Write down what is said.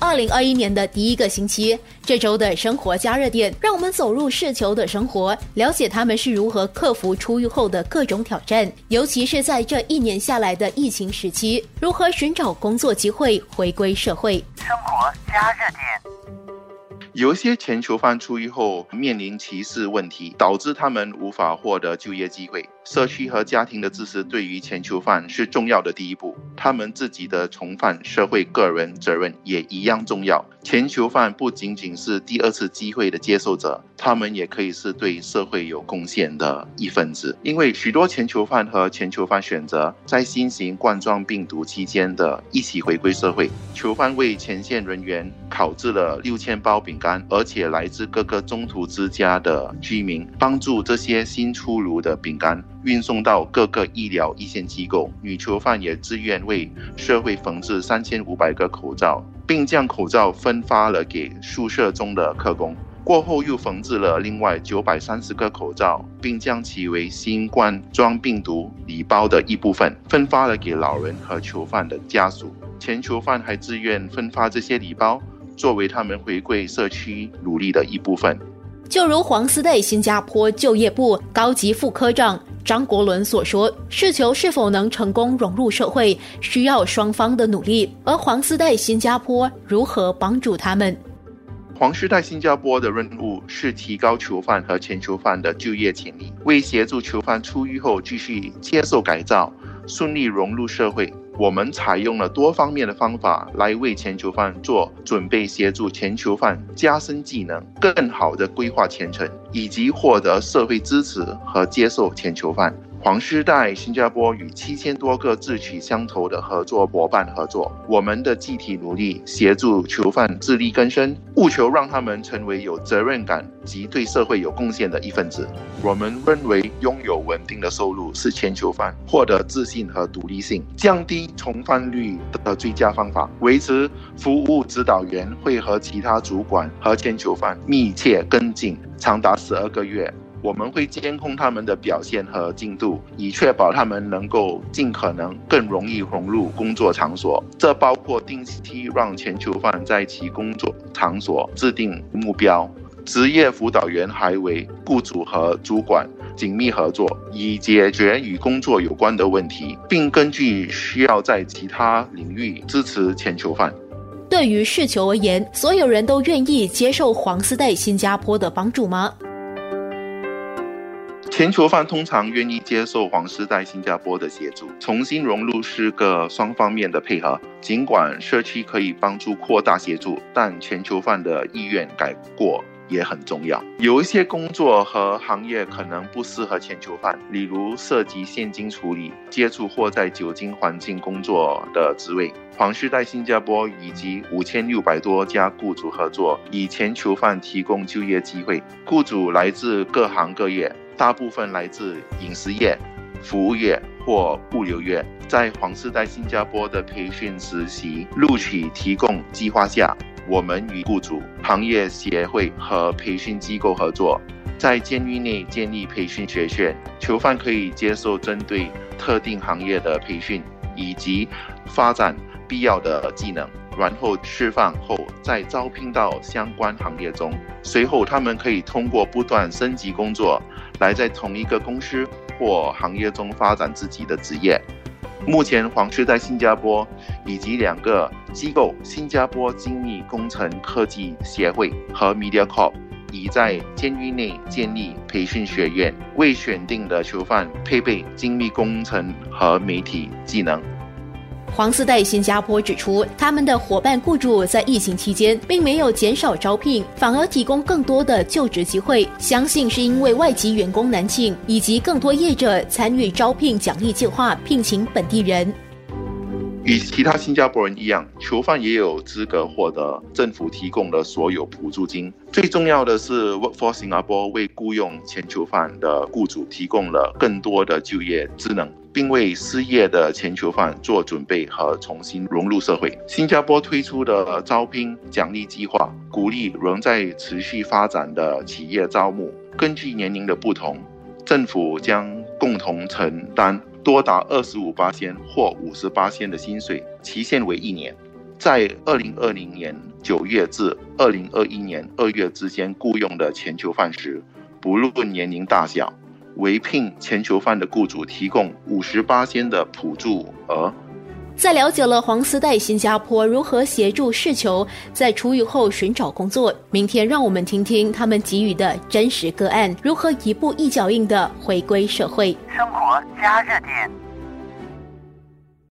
二零二一年的第一个星期，这周的生活加热点，让我们走入世球的生活，了解他们是如何克服出狱后的各种挑战，尤其是在这一年下来的疫情时期，如何寻找工作机会，回归社会。生活加热点。有一些全球犯出狱后面临歧视问题，导致他们无法获得就业机会。社区和家庭的支持对于全球犯是重要的第一步，他们自己的重犯社会个人责任也一样重要。前囚犯不仅仅是第二次机会的接受者，他们也可以是对社会有贡献的一份子。因为许多前囚犯和前囚犯选择在新型冠状病毒期间的一起回归社会。囚犯为前线人员烤制了六千包饼干，而且来自各个中途之家的居民帮助这些新出炉的饼干运送到各个医疗一线机构。女囚犯也自愿为社会缝制三千五百个口罩。并将口罩分发了给宿舍中的客工，过后又缝制了另外九百三十个口罩，并将其为新冠状病毒礼包的一部分分发了给老人和囚犯的家属。前囚犯还自愿分发这些礼包，作为他们回归社区努力的一部分。就如黄丝带新加坡就业部高级副科长张国伦所说，试球是否能成功融入社会，需要双方的努力。而黄丝带新加坡如何帮助他们？黄丝带新加坡的任务是提高囚犯和前囚犯的就业潜力，为协助囚犯出狱后继续接受改造，顺利融入社会。我们采用了多方面的方法来为全球范做准备，协助全球范加深技能，更好的规划前程，以及获得社会支持和接受全球范。黄师带新加坡与七千多个志趣相投的合作伙伴合作，我们的集体努力协助囚犯自力更生，务求让他们成为有责任感及对社会有贡献的一份子。我们认为拥有稳定的收入是前囚犯获得自信和独立性、降低重犯率的最佳方法。维持服务指导员会和其他主管和前囚犯密切跟进，长达十二个月。我们会监控他们的表现和进度，以确保他们能够尽可能更容易融入工作场所。这包括定期让前囚犯在其工作场所制定目标。职业辅导员还为雇主和主管紧密合作，以解决与工作有关的问题，并根据需要在其他领域支持前囚犯。对于事求而言，所有人都愿意接受黄丝带新加坡的帮助吗？前囚犯通常愿意接受黄丝带新加坡的协助，重新融入是个双方面的配合。尽管社区可以帮助扩大协助，但前囚犯的意愿改过也很重要。有一些工作和行业可能不适合前囚犯，例如涉及现金处理、接触或在酒精环境工作的职位。黄丝带新加坡以及五千六百多家雇主合作，以前囚犯提供就业机会。雇主来自各行各业。大部分来自饮食业、服务业或物流业。在黄丝带新加坡的培训实习录取提供计划下，我们与雇主、行业协会和培训机构合作，在监狱内建立培训学院。囚犯可以接受针对特定行业的培训，以及发展必要的技能。然后释放后，再招聘到相关行业中。随后，他们可以通过不断升级工作，来在同一个公司或行业中发展自己的职业。目前，黄区在新加坡以及两个机构——新加坡精密工程科技协会和 MediaCorp，已在监狱内建立培训学院，为选定的囚犯配备精密工程和媒体技能。黄丝带新加坡指出，他们的伙伴雇主在疫情期间并没有减少招聘，反而提供更多的就职机会。相信是因为外籍员工难请，以及更多业者参与招聘奖励计划，聘请本地人。与其他新加坡人一样，囚犯也有资格获得政府提供的所有补助金。最重要的是，Workforce Singapore 为雇佣前囚犯的雇主提供了更多的就业职能。并为失业的全球犯做准备和重新融入社会。新加坡推出的招聘奖励计划，鼓励仍在持续发展的企业招募。根据年龄的不同，政府将共同承担多达二十五八千或五十八千的薪水，期限为一年。在二零二零年九月至二零二一年二月之间雇佣的全球犯时，不论年龄大小，违聘全球犯的雇主提供五十八仙的补助额。在了解了黄丝带新加坡如何协助世球在出狱后寻找工作，明天让我们听听他们给予的真实个案，如何一步一脚印的回归社会。生活加热点。